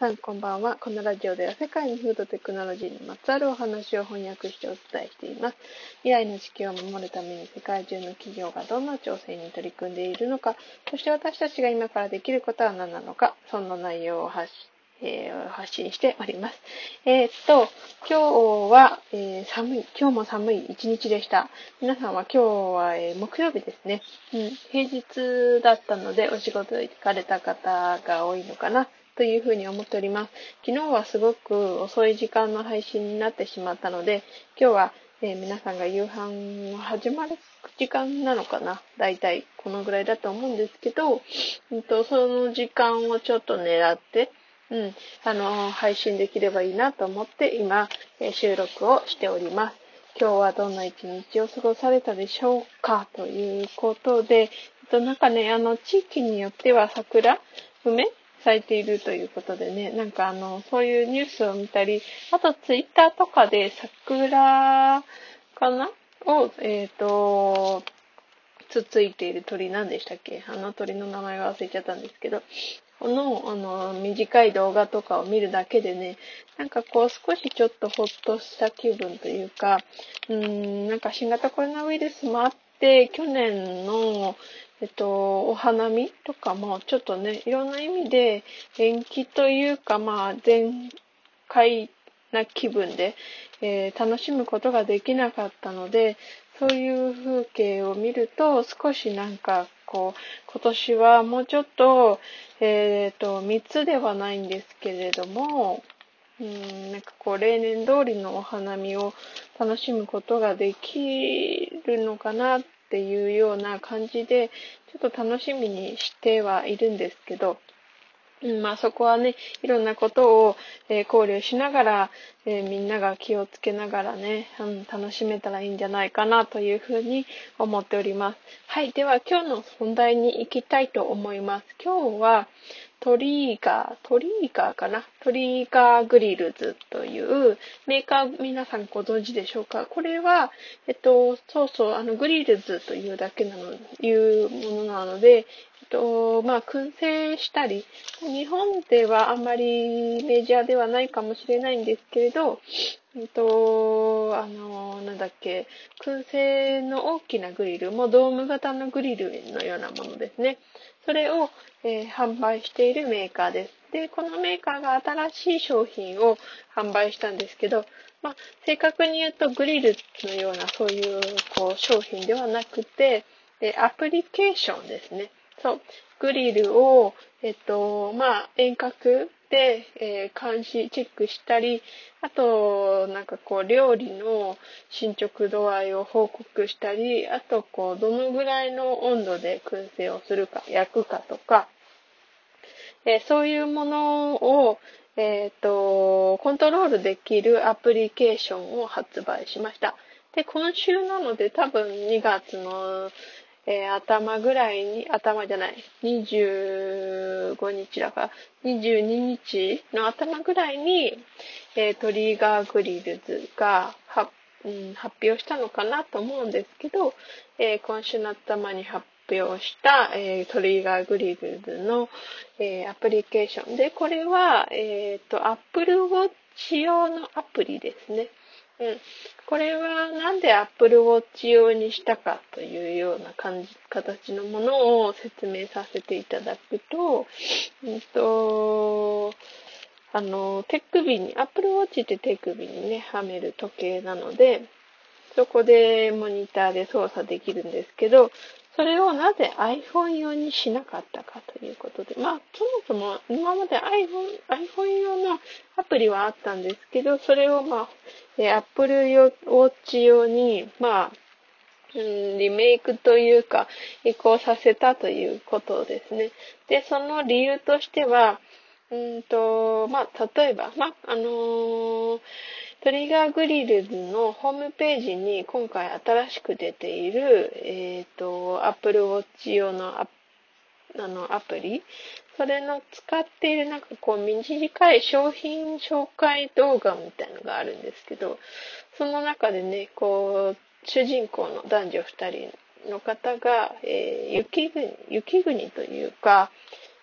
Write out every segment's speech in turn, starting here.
さんこんばんは。このラジオでは世界のフードテクノロジーにまつわるお話を翻訳してお伝えしています。未来の地球を守るために世界中の企業がどんな挑戦に取り組んでいるのか、そして私たちが今からできることは何なのか、そんな内容を発えー、発信しております。えー、っと、今日は、えー、寒い、今日も寒い一日でした。皆さんは今日は、え木曜日ですね、うん。平日だったのでお仕事行かれた方が多いのかなというふうに思っております。昨日はすごく遅い時間の配信になってしまったので、今日は、えー、皆さんが夕飯始まる時間なのかなだいたいこのぐらいだと思うんですけど、うんと、その時間をちょっと狙って、うん、あの、配信できればいいなと思って今、え収録をしております。今日はどんな一日を過ごされたでしょうかということで、えっと、なんかね、あの、地域によっては桜、梅咲いているということでね、なんかあの、そういうニュースを見たり、あとツイッターとかで桜かな？を、えっ、ー、と、つついている鳥なんでしたっけ？あの鳥の名前が忘れちゃったんですけど、この、あの、短い動画とかを見るだけでね、なんかこう少しちょっとほっとした気分というか、うーん、なんか新型コロナウイルスもあって、去年の、えっと、お花見とかもちょっとね、いろんな意味で延期というか、まあ、全開な気分で、えー、楽しむことができなかったので、そういう風景を見ると少しなんかこう、今年はもうちょっと、えっ、ー、と、密ではないんですけれども、うん、なんかこう、例年通りのお花見を楽しむことができるのかなっていうような感じで、ちょっと楽しみにしてはいるんですけど、うん、まあそこはね、いろんなことを、えー、考慮しながら、えー、みんなが気をつけながらね、うん、楽しめたらいいんじゃないかなというふうに思っております。はい。では今日の本題に行きたいと思います。今日は、トリーガー、トリーガーかな？トリーガーグリルズというメーカー皆さんご存知でしょうか？これは、えっと、そうそう、あの、グリルズというだけなの、いうものなので、えっと、まあ、燻製したり、日本ではあんまりメジャーではないかもしれないんですけれど、えっと、あの、なんだっけ、燻製の大きなグリル、もうドーム型のグリルのようなものですね。それを、えー、販売しているメーカーです。で、このメーカーが新しい商品を販売したんですけど、まあ、正確に言うとグリルのようなそういうこう商品ではなくて、えアプリケーションですね。そう。グリルを、えっと、まあ、遠隔で、えー、監視、チェックしたり、あと、なんかこう、料理の進捗度合いを報告したり、あと、こう、どのぐらいの温度で燻製をするか、焼くかとか、えー、そういうものを、えっ、ー、と、コントロールできるアプリケーションを発売しました。で、今週なので多分2月のえー、頭ぐらいに、頭じゃない、25日だから、22日の頭ぐらいに、えー、トリガーグリルズがは、うん、発表したのかなと思うんですけど、えー、今週の頭に発表した、えトリガーグリルズの、えアプリケーションで、これは、えっ、と、Apple Watch 用のアプリですね。うん。これはなんで Apple Watch 用にしたかというような感じ、形のものを説明させていただくと、うんと、あの、手首に、Apple Watch って手首にね、はめる時計なので、そこでモニターで操作できるんですけど、それをなぜ iPhone 用にしなかったかということで、まあ、そもそも今まで iPhone, iPhone 用のアプリはあったんですけど、それをまあ、え Apple Watch 用に、まあ、リメイクというか、移行させたということですね。で、その理由としては、うんと、まあ、例えば、まあ、あのートリガーグリルのホームページに今回新しく出ている、えっ、ー、と、Apple Watch 用のアあのアプリ、それの使っているなんかこう短い商品紹介動画みたいのがあるんですけど、その中でね、こう、主人公の男女2人の方が、えー、雪国、雪国というか、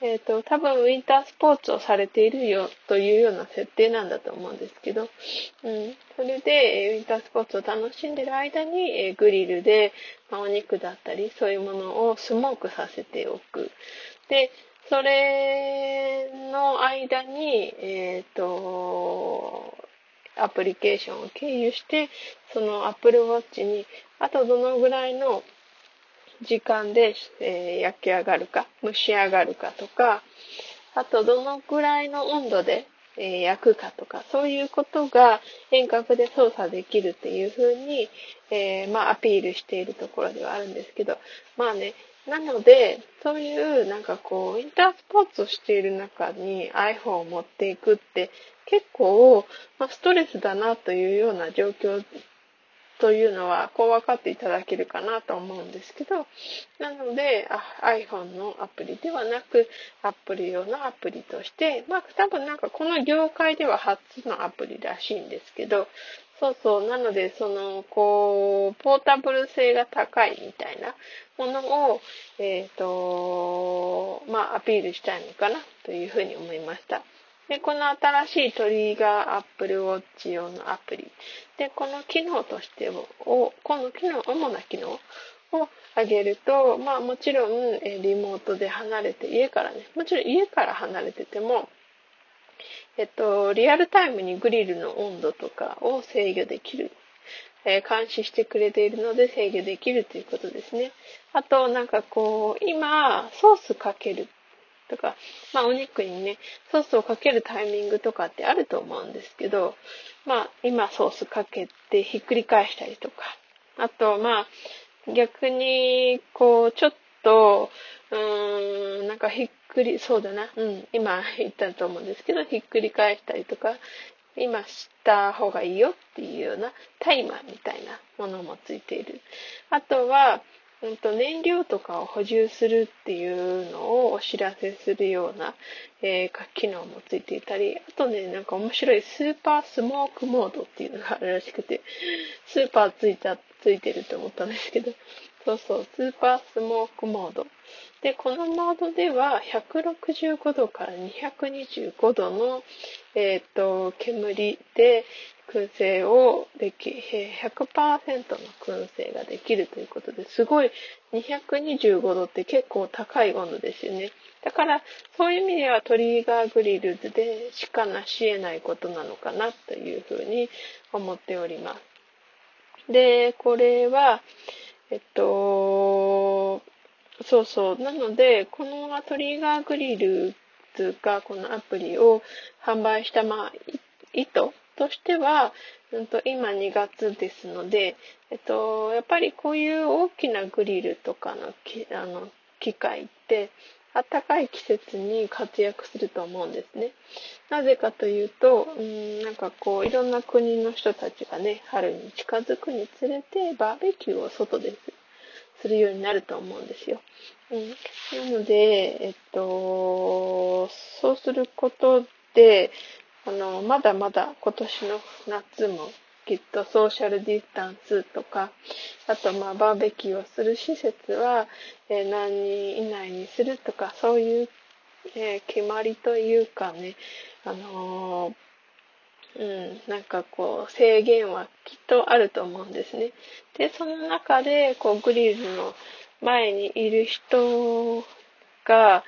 えっ、ー、と、多分ウィンタースポーツをされているよというような設定なんだと思うんですけど、うん。それで、ウィンタースポーツを楽しんでる間に、えグリルで、ま、お肉だったり、そういうものをスモークさせておく。で、それの間に、えっ、ー、と、アプリケーションを経由して、その Apple Watch に、あとどのぐらいの時間で、えー、焼き上がるか、蒸し上がるかとか、あとどのぐらいの温度で、えー、焼くかとか、そういうことが遠隔で操作できるっていうふうに、えー、まあアピールしているところではあるんですけど、まあね、なので、そういうなんかこう、インタースポーツをしている中に iPhone を持っていくって結構、まあ、ストレスだなというような状況というのは、こう分かっていただけるかなと思うんですけど、なので、iPhone のアプリではなく、Apple 用のアプリとして、まあ多分なんかこの業界では初のアプリらしいんですけど、そうそう。なので、その、こう、ポータブル性が高いみたいなものを、えっ、ー、と、まあ、アピールしたいのかなというふうに思いました。で、この新しいトリガーアップルウォッチ用のアプリ。で、この機能としてを、この機能、主な機能を上げると、まあもちろん、リモートで離れて、家からね、もちろん家から離れてても、えっと、リアルタイムにグリルの温度とかを制御できる。え、監視してくれているので制御できるということですね。あと、なんかこう、今、ソースかけるとか、まあお肉にね、ソースをかけるタイミングとかってあると思うんですけど、まあ今ソースかけてひっくり返したりとか、あとまあ逆にこうちょっと、うーん、なんかひっくり、そうだな。うん。今言ったと思うんですけど、ひっくり返したりとか、今した方がいいよっていうようなタイマーみたいなものもついている。あとは、うんと、燃料とかを補充するっていうのをお知らせするような、えー、機能もついていたり、あとね、なんか面白いスーパースモークモードっていうのがあるらしくて、スーパーついた、ついてると思ったんですけど、そうそう、スーパースモークモード。で、このモードでは165度から225度の、えっ、ー、と、煙で燻製をでき、100%の燻製ができるということですごい225度って結構高い温度ですよね。だから、そういう意味ではトリガーグリルズでしかなし得ないことなのかなというふうに思っております。で、これは、えっと、そうそう。なので、このトリガーグリルズがこのアプリを販売した、まあ、意図としては、うんと、今2月ですので、えっと、やっぱりこういう大きなグリルとかのきあの機械って、暖かい季節に活躍すると思うんですね。なぜかというと、うん、なんかこう、いろんな国の人たちがね、春に近づくにつれて、バーベキューを外ですするようになると思うんですよ。うん、なので、えっと、そうすることで、あの、まだまだ今年の夏もきっとソーシャルディスタンスとか、あとまあバーベキューをする施設は、えー、何人以内にするとか、そういう、えー、決まりというかね、あのー、うん、なんかこう制限はきっとあると思うんですね。で、その中でこうグリルの前にいる人が、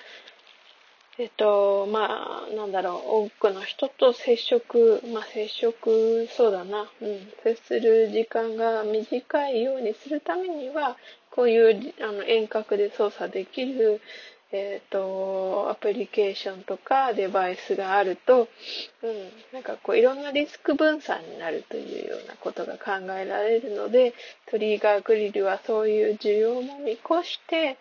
えっと、まあ、なんだろう、多くの人と接触、まあ、接触、そうだな、うん、接する時間が短いようにするためには、こういうあの遠隔で操作できる、えっ、と、アプリケーションとかデバイスがあると、うん、なんかこういろんなリスク分散になるというようなことが考えられるので、トリガーグリルはそういう需要も見越して、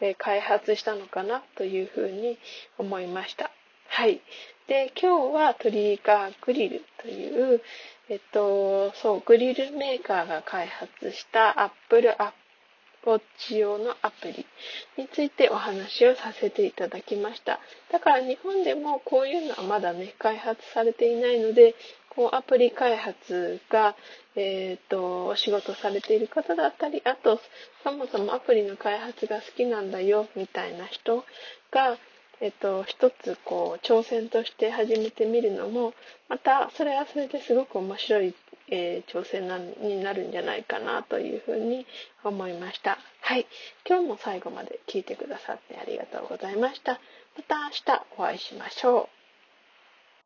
え開発したのかなというふうに思いました。はい。で、今日はトリガーグリルという、えっと、そう、グリルメーカーが開発したアップルアップウォッチ用のアプリについてお話をさせていただきました。だから日本でもこういうのはまだね、開発されていないので、こうアプリ開発が、えっ、ー、と、お仕事されている方だったり、あと、そもそもアプリの開発が好きなんだよ、みたいな人が、えっと、一つこう挑戦として始めてみるのもまたそれはそれですごく面白い、えー、挑戦なになるんじゃないかなというふうに思いました。はい。今日も最後まで聞いてくださってありがとうございました。また明日お会いしましょう。